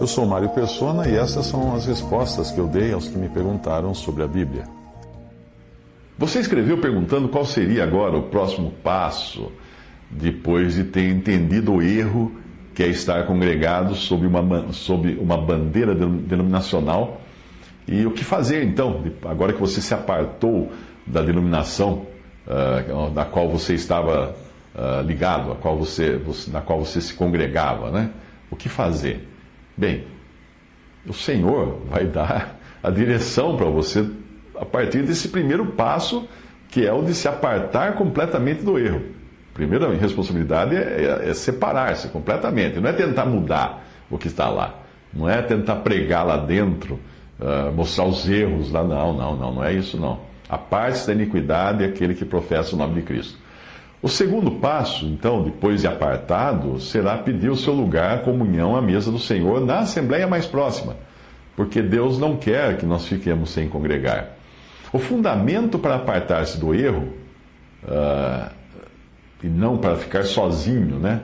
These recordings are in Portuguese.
Eu sou Mário Persona e essas são as respostas que eu dei aos que me perguntaram sobre a Bíblia. Você escreveu perguntando qual seria agora o próximo passo depois de ter entendido o erro que é estar congregado sob uma, sob uma bandeira denominacional. E o que fazer então, agora que você se apartou da denominação uh, da qual você estava uh, ligado, a qual você, você, na qual você se congregava, né? O que fazer? Bem, o Senhor vai dar a direção para você a partir desse primeiro passo, que é o de se apartar completamente do erro. A primeira responsabilidade é, é, é separar-se completamente, não é tentar mudar o que está lá, não é tentar pregar lá dentro, uh, mostrar os erros lá, não, não, não, não é isso não. A parte da iniquidade é aquele que professa o nome de Cristo. O segundo passo, então, depois de apartado, será pedir o seu lugar, comunhão à mesa do Senhor na assembleia mais próxima, porque Deus não quer que nós fiquemos sem congregar. O fundamento para apartar-se do erro, uh, e não para ficar sozinho, né?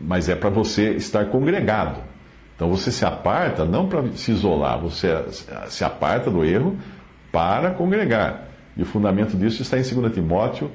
Mas é para você estar congregado. Então você se aparta não para se isolar, você se aparta do erro para congregar. E o fundamento disso está em 2 Timóteo,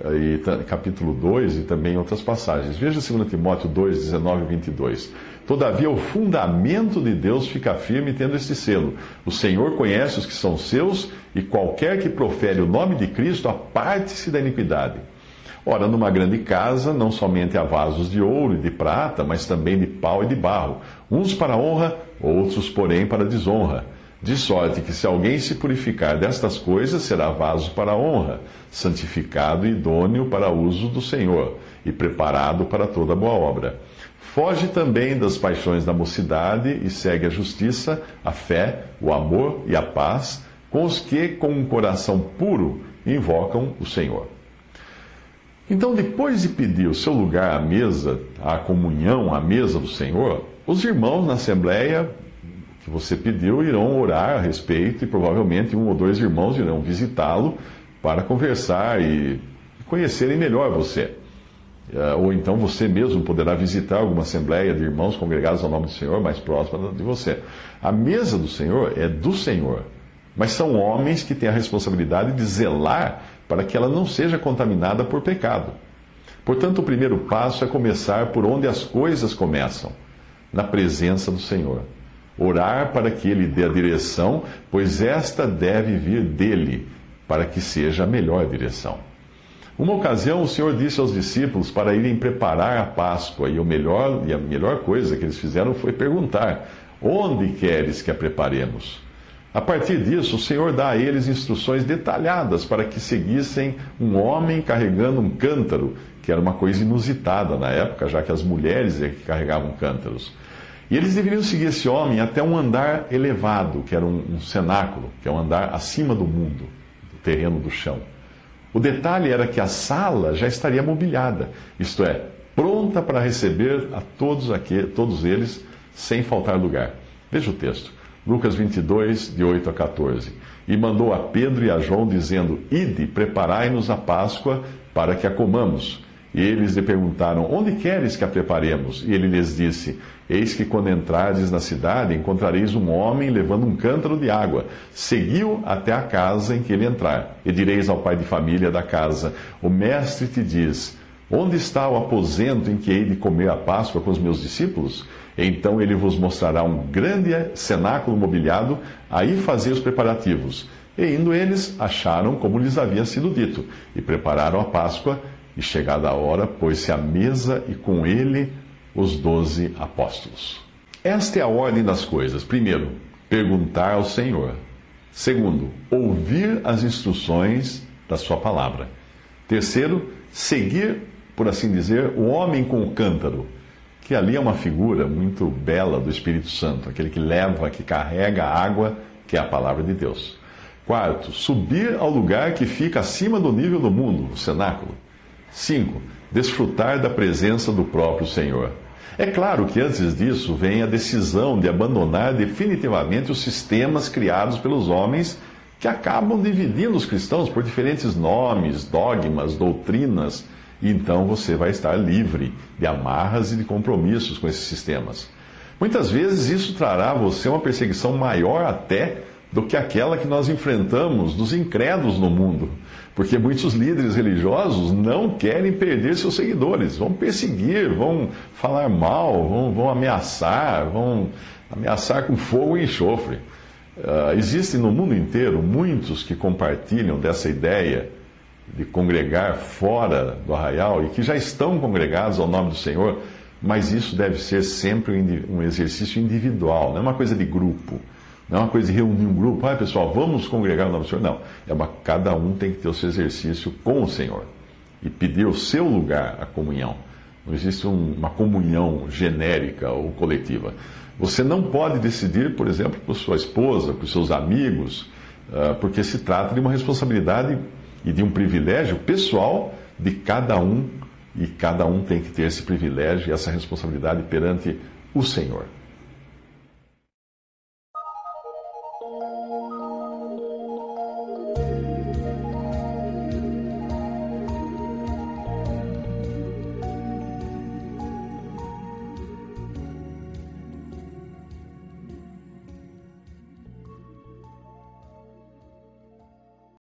eh, capítulo 2 e também outras passagens. Veja 2 Timóteo 2, 19 e 22. Todavia, o fundamento de Deus fica firme tendo este selo. O Senhor conhece os que são seus, e qualquer que profere o nome de Cristo, aparte-se da iniquidade. Ora, numa grande casa, não somente há vasos de ouro e de prata, mas também de pau e de barro, uns para honra, outros, porém, para desonra. De sorte que, se alguém se purificar destas coisas, será vaso para honra, santificado e idôneo para uso do Senhor, e preparado para toda boa obra. Foge também das paixões da mocidade e segue a justiça, a fé, o amor e a paz com os que, com um coração puro, invocam o Senhor. Então, depois de pedir o seu lugar à mesa, à comunhão, à mesa do Senhor, os irmãos na Assembleia que você pediu irão orar a respeito e provavelmente um ou dois irmãos irão visitá-lo para conversar e conhecerem melhor você. É, ou então você mesmo poderá visitar alguma assembleia de irmãos congregados ao nome do Senhor mais próxima de você. A mesa do Senhor é do Senhor, mas são homens que têm a responsabilidade de zelar para que ela não seja contaminada por pecado. Portanto, o primeiro passo é começar por onde as coisas começam na presença do Senhor. Orar para que Ele dê a direção, pois esta deve vir dele, para que seja a melhor direção. Uma ocasião, o Senhor disse aos discípulos para irem preparar a Páscoa, e, o melhor, e a melhor coisa que eles fizeram foi perguntar: Onde queres que a preparemos? A partir disso, o Senhor dá a eles instruções detalhadas para que seguissem um homem carregando um cântaro, que era uma coisa inusitada na época, já que as mulheres é que carregavam cântaros. E eles deveriam seguir esse homem até um andar elevado, que era um, um cenáculo, que é um andar acima do mundo, do terreno do chão. O detalhe era que a sala já estaria mobiliada, isto é, pronta para receber a todos, aqui, todos eles, sem faltar lugar. Veja o texto, Lucas 22, de 8 a 14. E mandou a Pedro e a João, dizendo: Ide, preparai-nos a Páscoa para que a comamos. E eles lhe perguntaram: Onde queres que a preparemos? E ele lhes disse: Eis que quando entrardes na cidade, encontrareis um homem levando um cântaro de água. Seguiu até a casa em que ele entrar. E direis ao pai de família da casa: O mestre te diz: Onde está o aposento em que hei de comer a Páscoa com os meus discípulos? Então ele vos mostrará um grande cenáculo mobiliado, aí fazei os preparativos. E indo eles, acharam como lhes havia sido dito, e prepararam a Páscoa, e chegada a hora, pôs-se à mesa e com ele os doze apóstolos. Esta é a ordem das coisas. Primeiro, perguntar ao Senhor. Segundo, ouvir as instruções da Sua palavra. Terceiro, seguir por assim dizer, o homem com o cântaro, que ali é uma figura muito bela do Espírito Santo, aquele que leva, que carrega a água, que é a palavra de Deus. Quarto, subir ao lugar que fica acima do nível do mundo, o cenáculo. Cinco, desfrutar da presença do próprio Senhor. É claro que antes disso vem a decisão de abandonar definitivamente os sistemas criados pelos homens que acabam dividindo os cristãos por diferentes nomes, dogmas, doutrinas, e então você vai estar livre de amarras e de compromissos com esses sistemas. Muitas vezes isso trará a você uma perseguição maior até do que aquela que nós enfrentamos dos incrédulos no mundo. Porque muitos líderes religiosos não querem perder seus seguidores, vão perseguir, vão falar mal, vão, vão ameaçar, vão ameaçar com fogo e enxofre. Uh, existem no mundo inteiro muitos que compartilham dessa ideia de congregar fora do arraial e que já estão congregados ao nome do Senhor, mas isso deve ser sempre um exercício individual, não é uma coisa de grupo. Não é uma coisa de reunir um grupo, ah, pessoal, vamos congregar no nome do Senhor. Não. É uma, cada um tem que ter o seu exercício com o Senhor e pedir o seu lugar à comunhão. Não existe um, uma comunhão genérica ou coletiva. Você não pode decidir, por exemplo, por sua esposa, por seus amigos, uh, porque se trata de uma responsabilidade e de um privilégio pessoal de cada um, e cada um tem que ter esse privilégio e essa responsabilidade perante o Senhor.